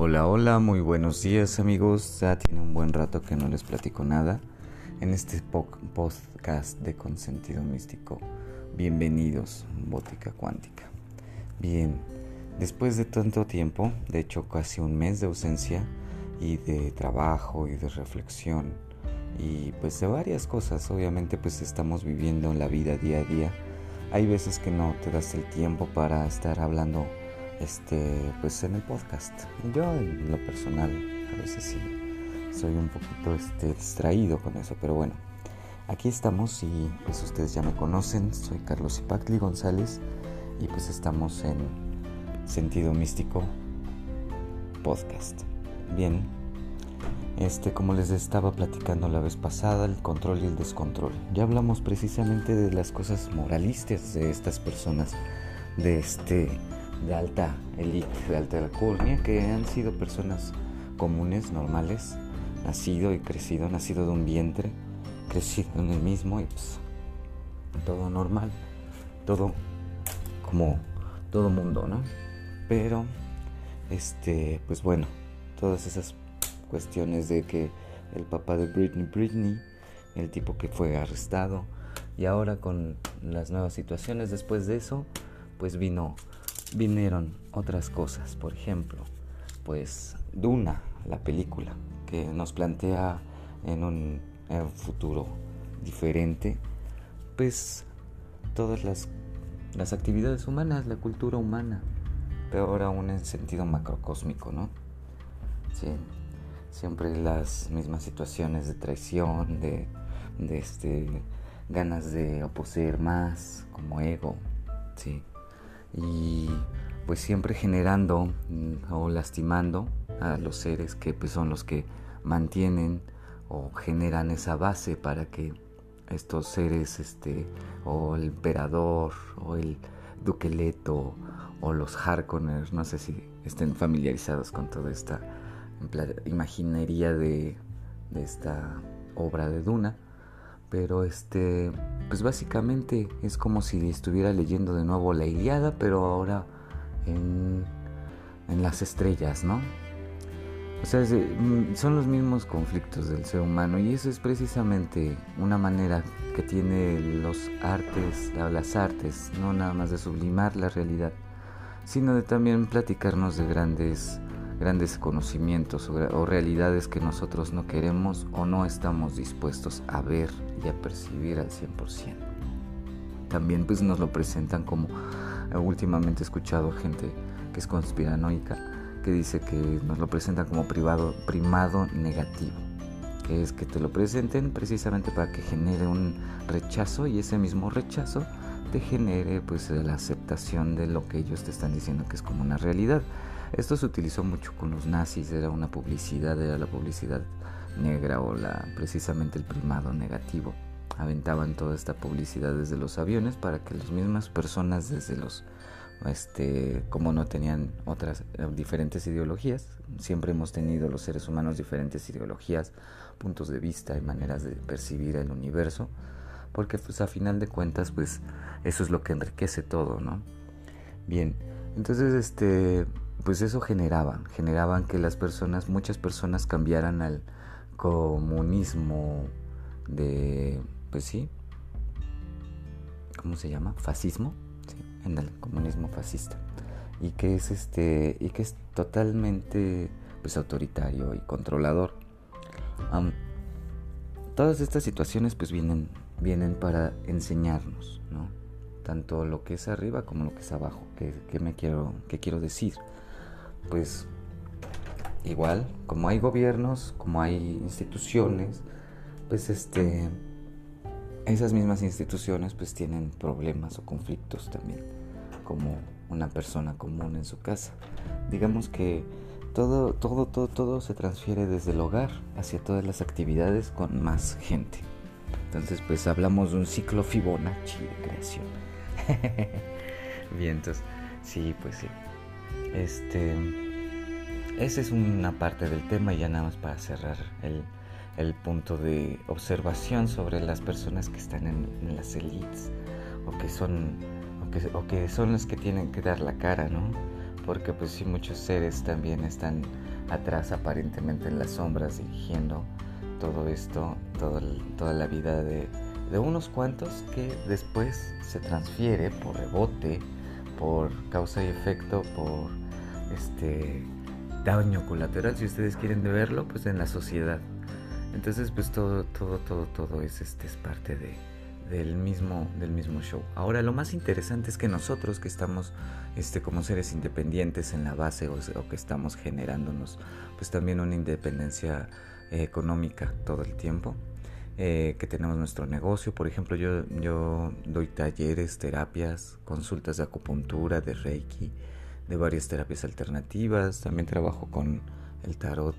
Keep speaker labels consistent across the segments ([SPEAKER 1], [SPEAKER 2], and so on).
[SPEAKER 1] Hola, hola, muy buenos días amigos. Ya tiene un buen rato que no les platico nada en este podcast de Consentido Místico. Bienvenidos, Bótica Cuántica. Bien, después de tanto tiempo, de hecho casi un mes de ausencia y de trabajo y de reflexión y pues de varias cosas, obviamente pues estamos viviendo la vida día a día. Hay veces que no te das el tiempo para estar hablando este, pues en el podcast. Yo en lo personal a veces sí soy un poquito este, distraído con eso, pero bueno, aquí estamos y pues ustedes ya me conocen, soy Carlos Ipacli González y pues estamos en Sentido Místico Podcast. Bien, este, como les estaba platicando la vez pasada, el control y el descontrol. Ya hablamos precisamente de las cosas moralistas de estas personas, de este de alta élite, de alta alcurnia, que han sido personas comunes, normales, nacido y crecido, nacido de un vientre, crecido en el mismo y pues todo normal, todo como todo mundo, ¿no? Pero, este, pues bueno, todas esas cuestiones de que el papá de Britney, Britney, el tipo que fue arrestado, y ahora con las nuevas situaciones después de eso, pues vino vinieron otras cosas, por ejemplo, pues Duna, la película, que nos plantea en un, futuro diferente, pues todas las, las actividades humanas, la cultura humana, peor aún en sentido macrocósmico, ¿no? Siempre las mismas situaciones de traición, de, este, ganas de poseer más, como ego, sí y pues siempre generando mm, o lastimando a los seres que pues son los que mantienen o generan esa base para que estos seres este o el emperador o el duqueleto o los Harkonnens no sé si estén familiarizados con toda esta imaginería de, de esta obra de Duna pero este, pues básicamente es como si estuviera leyendo de nuevo la Iliada, pero ahora en, en las estrellas, ¿no? O sea, mm, son los mismos conflictos del ser humano y eso es precisamente una manera que tiene los artes, las artes, no nada más de sublimar la realidad, sino de también platicarnos de grandes grandes conocimientos o, realidades que nosotros no queremos o no estamos dispuestos a ver y a percibir al 100%. También pues nos lo presentan como eh, últimamente he escuchado gente que es conspiranoica que dice que nos lo presentan como privado, primado negativo, que es que te lo presenten precisamente para que genere un rechazo y ese mismo rechazo te genere pues la aceptación de lo que ellos te están diciendo que es como una realidad. Esto se utilizó mucho con los nazis, era una publicidad, era la publicidad negra o la precisamente el primado negativo. Aventaban toda esta publicidad desde los aviones para que las mismas personas desde los este como no tenían otras eh, diferentes ideologías, siempre hemos tenido los seres humanos diferentes ideologías, puntos de vista y maneras de percibir el universo, porque pues a final de cuentas pues eso es lo que enriquece todo, ¿no? Bien, entonces este pues eso generaba, generaban que las personas, muchas personas cambiaran al comunismo de, pues sí, ¿cómo se llama? Fascismo, en el comunismo fascista y que es este y que es totalmente pues autoritario y controlador. todas estas situaciones pues vienen vienen para enseñarnos, ¿no? Tanto lo que es arriba como lo que es abajo. ¿Qué, me quiero, qué quiero decir? Pues igual, como hay gobiernos, como hay instituciones, pues este esas mismas instituciones pues tienen problemas o conflictos también, como una persona común en su casa. Digamos que todo, todo, todo, todo se transfiere desde el hogar hacia todas las actividades con más gente. Entonces, pues hablamos de un ciclo Fibonacci de creación. Bien, entonces, sí, pues sí. Este, esa es una parte del tema y ya nada más para cerrar el, el punto de observación sobre las personas que están en, las elites o que son o que, o que, son los que tienen que dar la cara, ¿no? Porque pues sí muchos seres también están atrás aparentemente en las sombras dirigiendo todo esto, toda la vida de, de unos cuantos que después se transfiere por rebote, por causa y efecto, por este daño colateral, si ustedes quieren verlo, pues en la sociedad. Entonces, pues todo, todo, todo, todo es, este, es parte de, del, mismo, del mismo show. Ahora, lo más interesante es que nosotros que estamos este, como seres independientes en la base o, que estamos generándonos, pues también una independencia eh, económica todo el tiempo, eh, que tenemos nuestro negocio. Por ejemplo, yo, yo doy talleres, terapias, consultas de acupuntura, de reiki, de varias terapias alternativas. También trabajo con el tarot,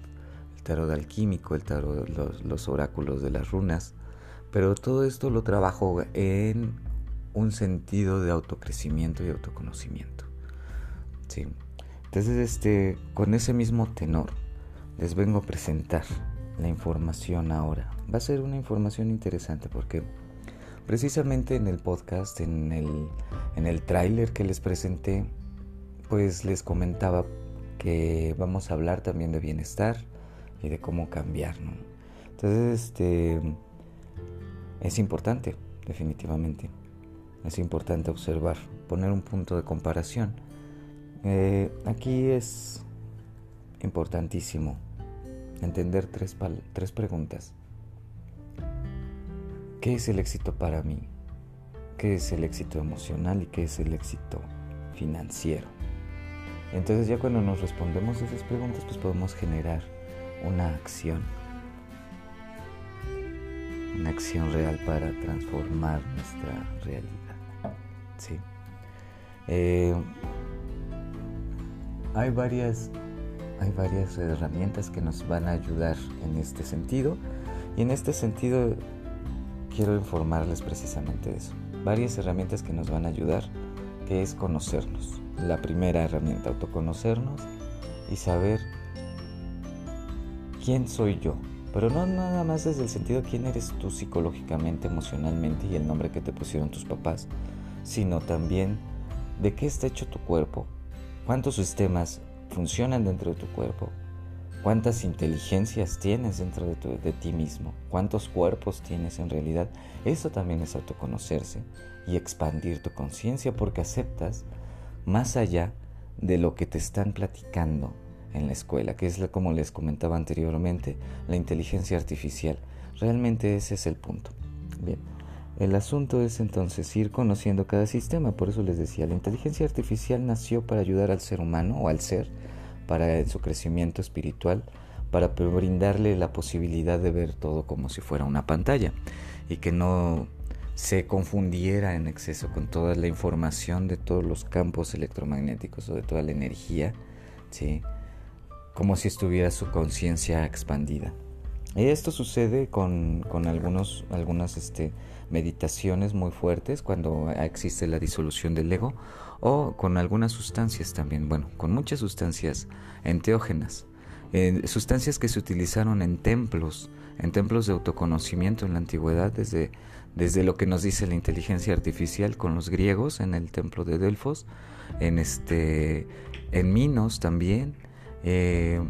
[SPEAKER 1] el tarot alquímico, el tarot, los, los oráculos de las runas. Pero todo esto lo trabajo en un sentido de autocrecimiento y autoconocimiento. Sí. Entonces, este, con ese mismo tenor, les vengo a presentar la información ahora. Va a ser una información interesante porque precisamente en el podcast, en el, en el tráiler que les presenté, pues les comentaba que vamos a hablar también de bienestar y de cómo cambiar, Entonces, este es importante, definitivamente. Es importante observar, poner un punto de comparación. Eh, aquí es importantísimo entender tres, tres preguntas. ¿Qué es el éxito para mí? ¿Qué es el éxito emocional y qué es el éxito financiero? Entonces ya cuando nos respondemos esas preguntas, pues podemos generar una acción. Una acción real para transformar nuestra realidad. ¿Sí? Eh, hay varias hay varias herramientas que nos van a ayudar en este sentido y en este sentido quiero informarles precisamente de eso. Varias herramientas que nos van a ayudar, que es conocernos. La primera herramienta, autoconocernos y saber quién soy yo. Pero no nada más desde el sentido quién eres tú psicológicamente, emocionalmente y el nombre que te pusieron tus papás, sino también de qué está hecho tu cuerpo, cuántos sistemas funcionan dentro de tu cuerpo, cuántas inteligencias tienes dentro de, ti mismo, cuántos cuerpos tienes en realidad. Eso también es autoconocerse y expandir tu conciencia porque aceptas más allá de lo que te están platicando en la escuela, que es como les comentaba anteriormente, la inteligencia artificial. Realmente ese es el punto. Bien. El asunto es entonces ir conociendo cada sistema, por eso les decía, la inteligencia artificial nació para ayudar al ser humano o al ser para su crecimiento espiritual, para brindarle la posibilidad de ver todo como si fuera una pantalla y que no se confundiera en exceso con toda la información de todos los campos electromagnéticos o de toda la energía, ¿sí? como si estuviera su conciencia expandida. Y esto sucede con, con algunos, algunas este, meditaciones muy fuertes cuando existe la disolución del ego o con algunas sustancias también, bueno, con muchas sustancias enteógenas, eh, sustancias que se utilizaron en templos, en templos de autoconocimiento en la antigüedad, desde, desde lo que nos dice la inteligencia artificial con los griegos en el templo de Delfos, en, este, en Minos también. Eh,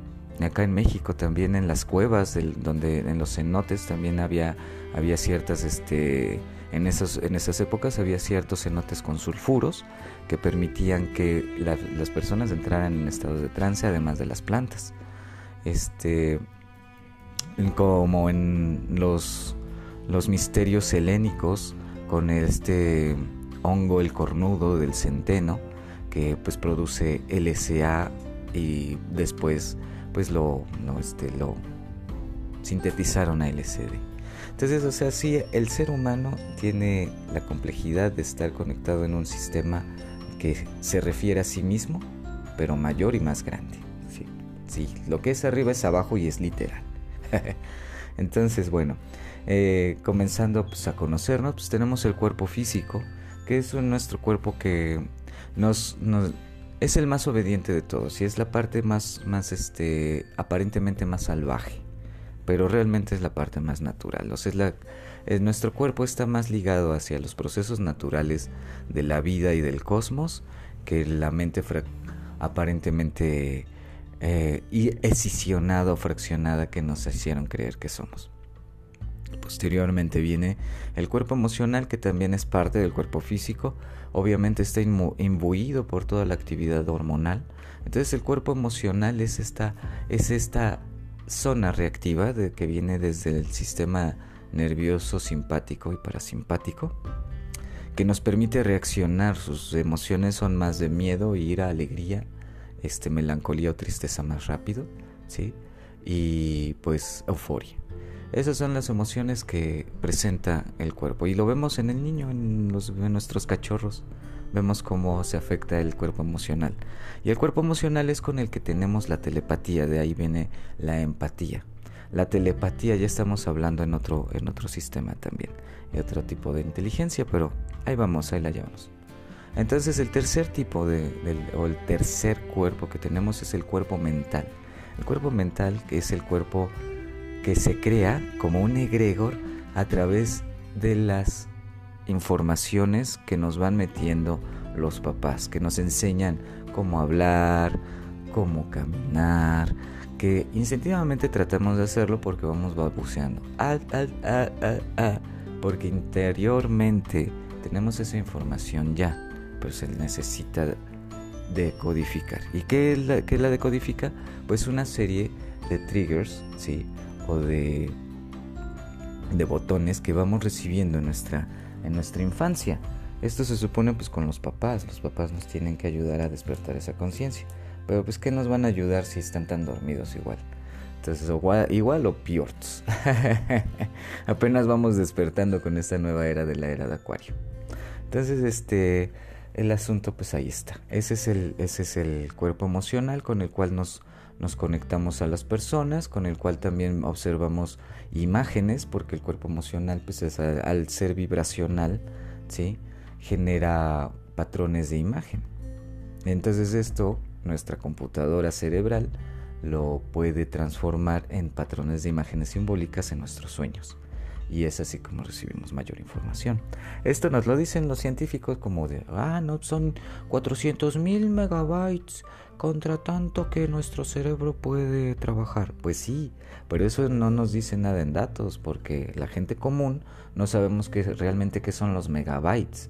[SPEAKER 1] acá en México también en las cuevas donde en los cenotes también había había ciertas este en esos en esas épocas había ciertos cenotes con sulfuros que permitían que las personas entraran en estados de trance además de las plantas. Este como en los los misterios helénicos con este hongo el cornudo del centeno que pues produce LSA y después pues lo, este, lo sintetizaron a LCD. Entonces, o sea, sí, el ser humano tiene la complejidad de estar conectado en un sistema que se refiere a sí mismo, pero mayor y más grande. Sí, sí lo que es arriba es abajo y es literal. Entonces, bueno, eh, comenzando pues, a conocernos, pues tenemos el cuerpo físico, que es nuestro cuerpo que nos, nos es el más obediente de todos y es la parte más, más este, aparentemente más salvaje, pero realmente es la parte más natural. O sea, es nuestro cuerpo está más ligado hacia los procesos naturales de la vida y del cosmos que la mente aparentemente eh, escisionada o fraccionada que nos hicieron creer que somos. Posteriormente viene el cuerpo emocional que también es parte del cuerpo físico. Obviamente está imbuido por toda la actividad hormonal. Entonces el cuerpo emocional es esta, es esta zona reactiva de, que viene desde el sistema nervioso simpático y parasimpático que nos permite reaccionar. Sus emociones son más de miedo, ira, alegría, este, melancolía o tristeza más rápido, ¿sí? Y pues euforia. Esas son las emociones que presenta el cuerpo y lo vemos en el niño, en, nuestros cachorros. Vemos cómo se afecta el cuerpo emocional. Y el cuerpo emocional es con el que tenemos la telepatía, de ahí viene la empatía. La telepatía ya estamos hablando en otro, en otro sistema también, y otro tipo de inteligencia, pero ahí vamos, ahí la llevamos. Entonces el tercer tipo de, o el tercer cuerpo que tenemos es el cuerpo mental. El cuerpo mental que es el cuerpo que se crea como un egregor a través de las informaciones que nos van metiendo los papás, que nos enseñan cómo hablar, cómo caminar, que instintivamente tratamos de hacerlo porque vamos balbuceando. porque interiormente tenemos esa información ya, pero se necesita decodificar. ¿Y qué es la, qué la decodifica? Pues una serie de triggers, ¿sí? O de, de botones que vamos recibiendo en nuestra, en nuestra infancia. Esto se supone pues con los papás. Los papás nos tienen que ayudar a despertar esa conciencia. Pero pues ¿qué nos van a ayudar si están tan dormidos igual? Entonces igual, o peor. Apenas vamos despertando con esta nueva era de la era de Acuario. Entonces este el asunto pues ahí está. Ese es el, ese es el cuerpo emocional con el cual nos, nos conectamos a las personas, con el cual también observamos imágenes, porque el cuerpo emocional pues es al, ser vibracional, ¿sí? genera patrones de imagen. Entonces esto nuestra computadora cerebral lo puede transformar en patrones de imágenes simbólicas en nuestros sueños. Y es así como recibimos mayor información. Esto nos lo dicen los científicos como de, ah, no, son 400 mil megabytes contra tanto que nuestro cerebro puede trabajar. Pues sí, pero eso no nos dice nada en datos, porque la gente común no sabemos qué, realmente qué son los megabytes.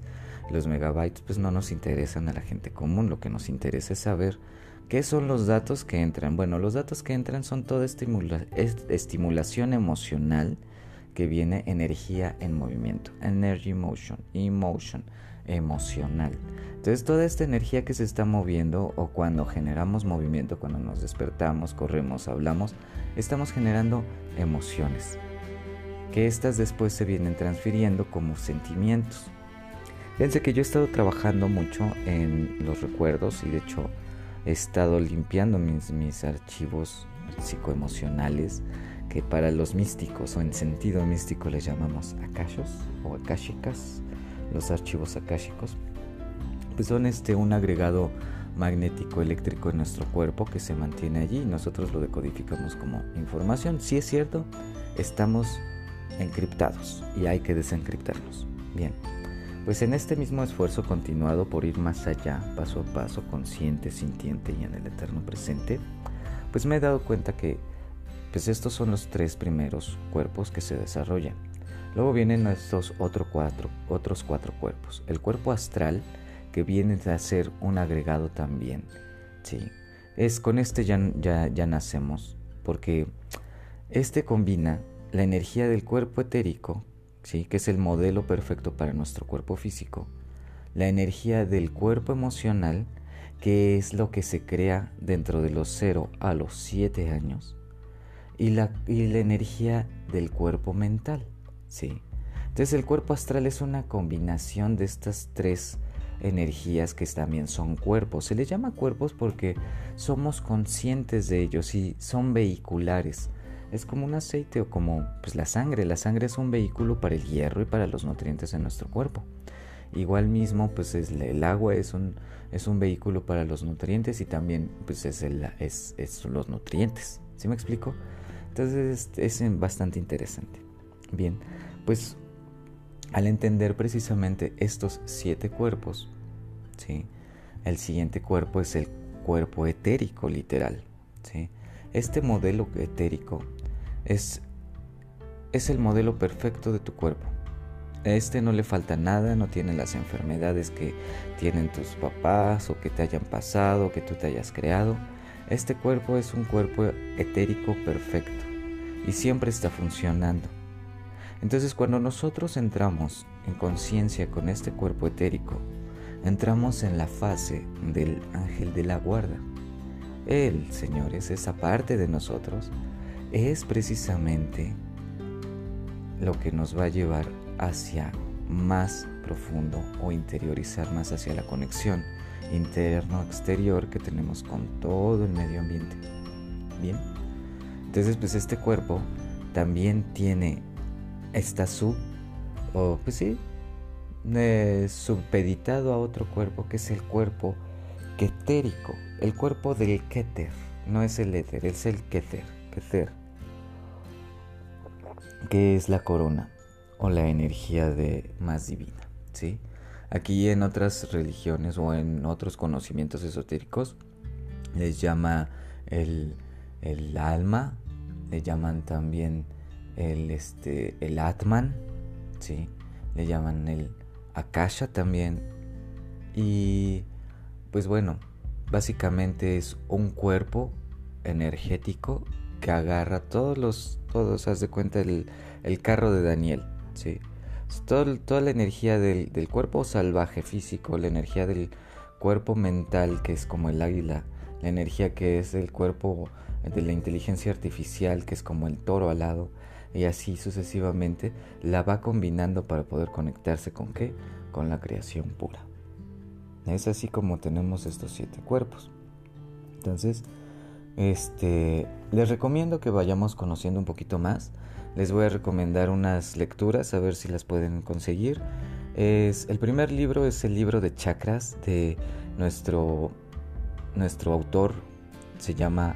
[SPEAKER 1] Los megabytes pues no nos interesan a la gente común, lo que nos interesa es saber qué son los datos que entran. Bueno, los datos que entran son toda estimulación emocional que viene energía en movimiento, energy motion, emotion, emocional. Entonces toda esta energía que se está moviendo o cuando generamos movimiento, cuando nos despertamos, corremos, hablamos, estamos generando emociones, que estas después se vienen transfiriendo como sentimientos. Fíjense que yo he estado trabajando mucho en los recuerdos y de hecho he estado limpiando mis, mis archivos psicoemocionales que para los místicos o en sentido místico les llamamos akashos o akashicas, los archivos akashicos, pues son este un agregado magnético eléctrico en nuestro cuerpo que se mantiene allí y nosotros lo decodificamos como información. Si es cierto, estamos encriptados y hay que desencriptarnos. Bien. Pues en este mismo esfuerzo continuado por ir más allá, paso a paso, consciente, sintiente y en el eterno presente, pues me he dado cuenta que pues estos son los tres primeros cuerpos que se desarrollan. Luego vienen estos otro cuatro, otros cuatro cuerpos. El cuerpo astral, que viene a ser un agregado también. ¿sí? Es con este ya, ya, ya nacemos, porque este combina la energía del cuerpo etérico que es el modelo perfecto para nuestro cuerpo físico, la energía del cuerpo emocional, que es lo que se crea dentro de los 0 a los 7 años, y la, y la energía del cuerpo mental. ¿sí? Entonces el cuerpo astral es una combinación de estas tres energías que también son cuerpos. Se les llama cuerpos porque somos conscientes de ellos y son vehiculares es como un aceite o como pues, la sangre. La sangre es un vehículo para el hierro y para los nutrientes en nuestro cuerpo. Igual mismo, pues es, el agua es un, es un vehículo para los nutrientes y también pues es, el, es, es los nutrientes. ¿Sí me explico? Es bastante interesante. Bien, pues al entender precisamente estos siete cuerpos, ¿sí? el siguiente cuerpo es el cuerpo etérico literal. ¿sí? Este modelo etérico es, es el modelo perfecto de tu cuerpo. A este no le falta nada, no tiene las enfermedades que tienen tus papás o que te hayan pasado, o que tú te hayas creado. Este cuerpo es un cuerpo etérico perfecto y siempre está funcionando. Entonces cuando nosotros entramos en conciencia con este cuerpo etérico, entramos en la fase del ángel de la guarda. Él, señores, esa parte de nosotros, es precisamente lo que nos va a llevar hacia más profundo o interiorizar más hacia la conexión interno-exterior que tenemos con todo el medio ambiente. Bien, entonces pues este cuerpo también tiene esta sub, o pues sí, eh, subpeditado a otro cuerpo que es el cuerpo ketérico, el cuerpo del keter, no es el éter, es el keter, keter, que es la corona o la energía de más divina, ¿sí? Aquí en otras religiones o en otros conocimientos esotéricos les llama el, el alma, le llaman también el, este, el Atman, ¿sí? le llaman el Akasha también. Y pues bueno, básicamente es un cuerpo energético que agarra todos los, todos, haz de cuenta, el, el carro de Daniel, ¿sí? toda la energía del, del, cuerpo salvaje físico, la energía del cuerpo mental que es como el águila, la energía que es el cuerpo de la inteligencia artificial que es como el toro alado, y así sucesivamente la va combinando para poder conectarse con qué? Con la creación pura. Es así como tenemos estos siete cuerpos. Entonces, este, les recomiendo que vayamos conociendo un poquito más. Les voy a recomendar unas lecturas a ver si las pueden conseguir. Es, el primer libro es el libro de chakras de nuestro, nuestro autor. Se llama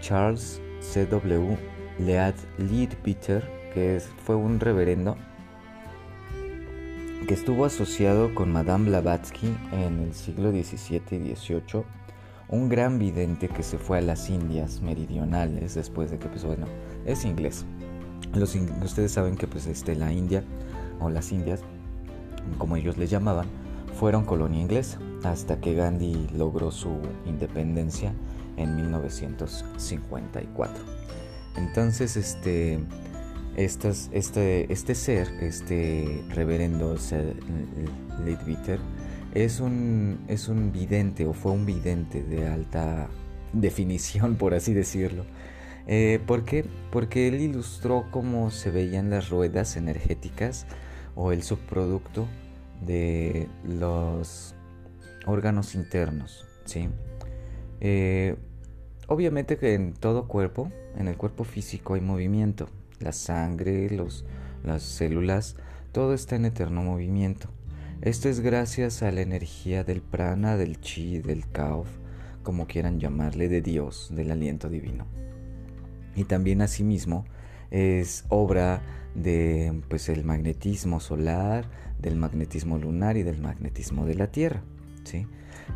[SPEAKER 1] Charles C.W. Lead Leadbeater, que fue un reverendo que estuvo asociado con Madame Blavatsky en el siglo XVII y XVIII, un gran vidente que se fue a las Indias meridionales después de que, pues bueno, es inglés. Los, ustedes saben que pues este, la India o las Indias, como ellos le llamaban, fueron colonia inglesa hasta que Gandhi logró su independencia en 1954. Entonces, este, este, este ser, este reverendo Leadbeater, es un, es un vidente o fue un vidente de alta definición, por así decirlo. Eh, ¿Por qué? Porque él ilustró cómo se veían las ruedas energéticas o el subproducto de los órganos internos. ¿sí? Eh, Obviamente que en todo cuerpo, en el cuerpo físico hay movimiento. La sangre, los, las células, todo está en eterno movimiento. Esto es gracias a la energía del prana, del chi, del kauf, como quieran llamarle, de Dios, del aliento divino. Y también asimismo es obra de pues el magnetismo solar, del magnetismo lunar y del magnetismo de la Tierra, ¿sí?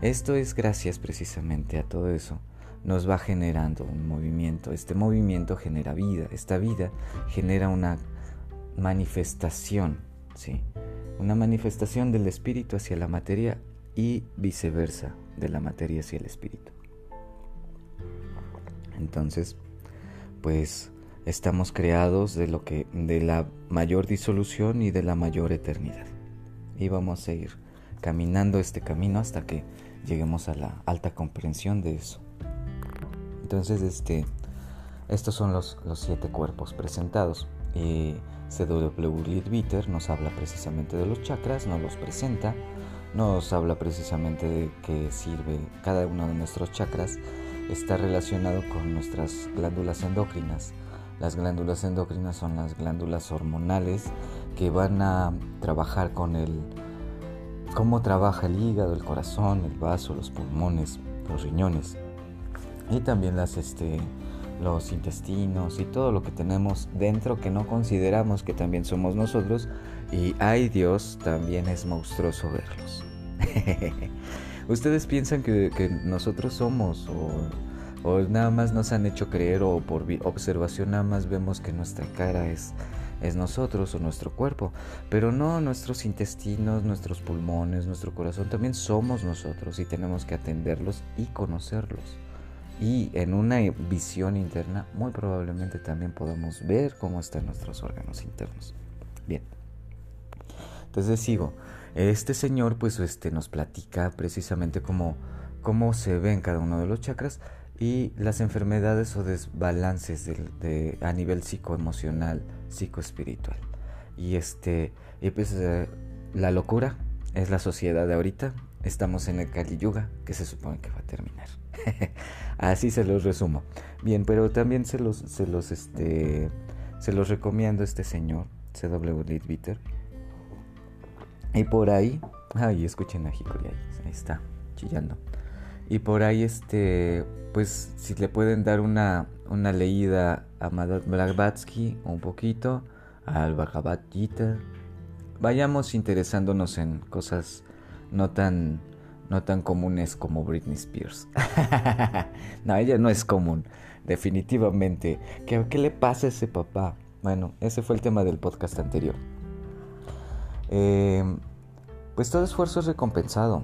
[SPEAKER 1] Esto es gracias precisamente a todo eso nos va generando un movimiento. Este movimiento genera vida. Esta vida genera una manifestación, ¿sí? Una manifestación del espíritu hacia la materia y viceversa, de la materia hacia el espíritu. Entonces, pues estamos creados de lo que de la mayor disolución y de la mayor eternidad. Y vamos a ir caminando este camino hasta que lleguemos a la alta comprensión de eso. Entonces, este, estos son los, siete cuerpos presentados. Y CW Leadbeater nos habla precisamente de los chakras, nos los presenta, nos habla precisamente de qué sirve cada uno de nuestros chakras. Está relacionado con nuestras glándulas endocrinas. Las glándulas endocrinas son las glándulas hormonales que van a trabajar con el cómo trabaja el hígado, el corazón, el vaso, los pulmones, los riñones y también las este los intestinos y todo lo que tenemos dentro que no consideramos que también somos nosotros y ay Dios también es monstruoso verlos ustedes piensan que, nosotros somos o O nada más nos han hecho creer o por observación nada más vemos que nuestra cara es, es nosotros o nuestro cuerpo. Pero no, nuestros intestinos, nuestros pulmones, nuestro corazón también somos nosotros y tenemos que atenderlos y conocerlos. Y en una visión interna muy probablemente también podemos ver cómo están nuestros órganos internos. Bien. Entonces sigo. Este señor pues este, nos platica precisamente cómo, cómo se ven cada uno de los chakras y las enfermedades o desbalances de, a nivel psicoemocional, psicoespiritual. Y este, y pues eh, la locura es la sociedad de ahorita. Estamos en el Kali Yuga, que se supone que va a terminar. Así se los resumo. Bien, pero también se los, se los, este, se los recomiendo a este señor, CW Leadbeater. Y por ahí, ay, escuchen a ahí, ahí está, chillando. Y por ahí, este, pues, si le pueden dar una, una leída a Madame Blavatsky un poquito, al Bhagavad Gita, vayamos interesándonos en cosas no tan, no tan comunes como Britney Spears. no, ella no es común, definitivamente. ¿Qué, ¿Qué le pasa a ese papá? Bueno, ese fue el tema del podcast anterior. Eh, pues todo esfuerzo es recompensado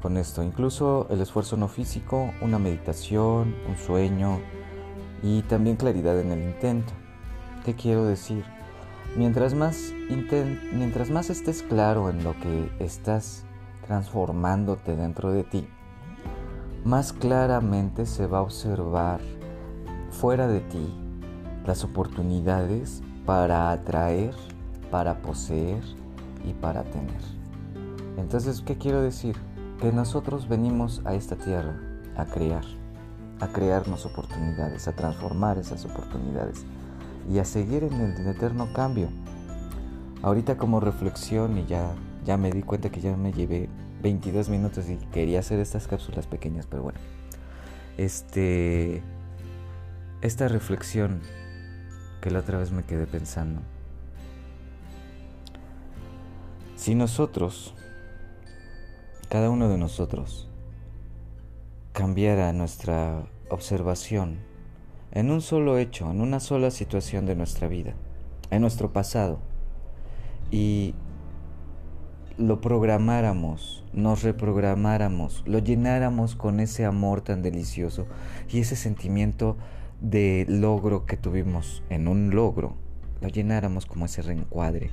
[SPEAKER 1] con esto, incluso el esfuerzo no físico, una meditación, un sueño y también claridad en el intento. ¿Qué quiero decir? Mientras más, mientras más estés claro en lo que estás transformándote dentro de ti, más claramente se va a observar fuera de ti las oportunidades para atraer, para poseer y para tener. Entonces, ¿qué quiero decir? Que nosotros venimos a esta tierra a crear, a crearnos oportunidades, a transformar esas oportunidades y a seguir en el eterno cambio. Ahorita como reflexión y ya, ya me di cuenta que ya me llevé 22 minutos y quería hacer estas cápsulas pequeñas, pero bueno. Este esta reflexión que la otra vez me quedé pensando. Si nosotros, cada uno de nosotros, cambiara nuestra observación en un solo hecho, en una sola situación de nuestra vida, en nuestro pasado, y lo programáramos, nos reprogramáramos, lo llenáramos con ese amor tan delicioso y ese sentimiento de logro que tuvimos en un logro, lo llenáramos como ese reencuadre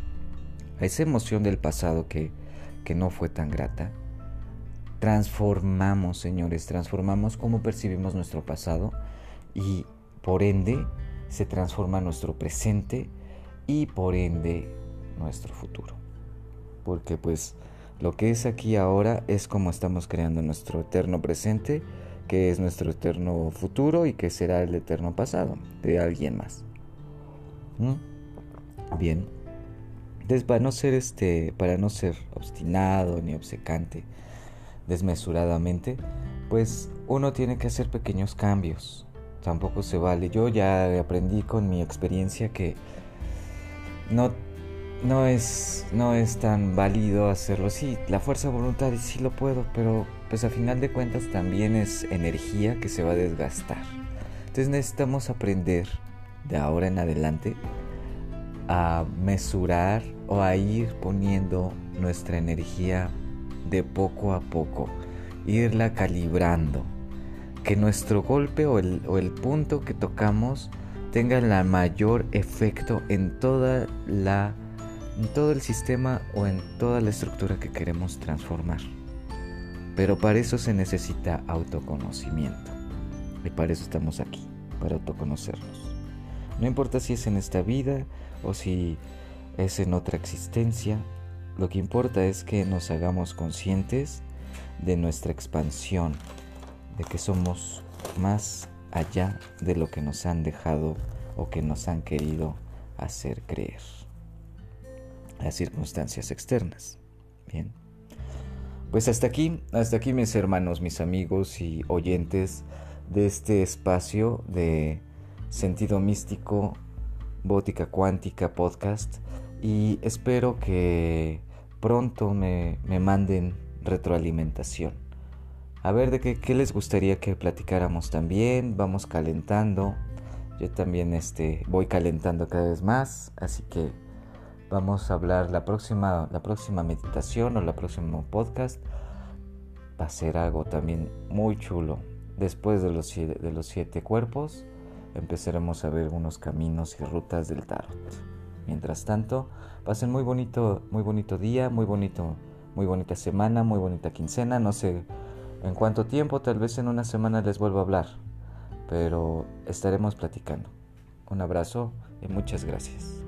[SPEAKER 1] a esa emoción del pasado que, que no fue tan grata. Transformamos, señores, transformamos cómo percibimos nuestro pasado y por ende se transforma nuestro presente y por ende nuestro futuro. Porque pues lo que es aquí ahora es como estamos creando nuestro eterno presente, que es nuestro eterno futuro y que será el eterno pasado de alguien más. ¿Mm? Bien. Entonces, para no ser este, para no ser obstinado ni obcecante desmesuradamente, pues uno tiene que hacer pequeños cambios. Tampoco se vale. Yo ya aprendí con mi experiencia que no, no, es, no es tan válido hacerlo. Sí, la fuerza de voluntad sí lo puedo, pero pues a final de cuentas también es energía que se va a desgastar. Entonces necesitamos aprender de ahora en adelante a mesurar o a ir poniendo nuestra energía de poco a poco, irla calibrando, que nuestro golpe o el, o el punto que tocamos tenga el mayor efecto en toda la en todo el sistema o en toda la estructura que queremos transformar. Pero para eso se necesita autoconocimiento. Y para eso estamos aquí, para autoconocernos. No importa si es en esta vida o si es en otra existencia, lo que importa es que nos hagamos conscientes de nuestra expansión, de que somos más allá de lo que nos han dejado o que nos han querido hacer creer. Las circunstancias externas. Bien. Pues hasta aquí, hasta aquí mis hermanos, mis amigos y oyentes de este espacio de sentido místico Bótica Cuántica Podcast y espero que pronto me, me manden retroalimentación a ver de qué, qué les gustaría que platicáramos también. Vamos calentando. Yo también este, voy calentando cada vez más. Así que vamos a hablar la próxima, la próxima meditación o la próxima podcast. Va a ser algo también muy chulo. Después de los, de los siete cuerpos, empezaremos a ver unos caminos y rutas del tarot. Mientras tanto, pasen muy bonito, muy bonito día, muy bonito, muy bonita semana, muy bonita quincena. No sé en cuánto tiempo, tal vez en una semana les vuelvo a hablar, pero estaremos platicando. Un abrazo y muchas gracias.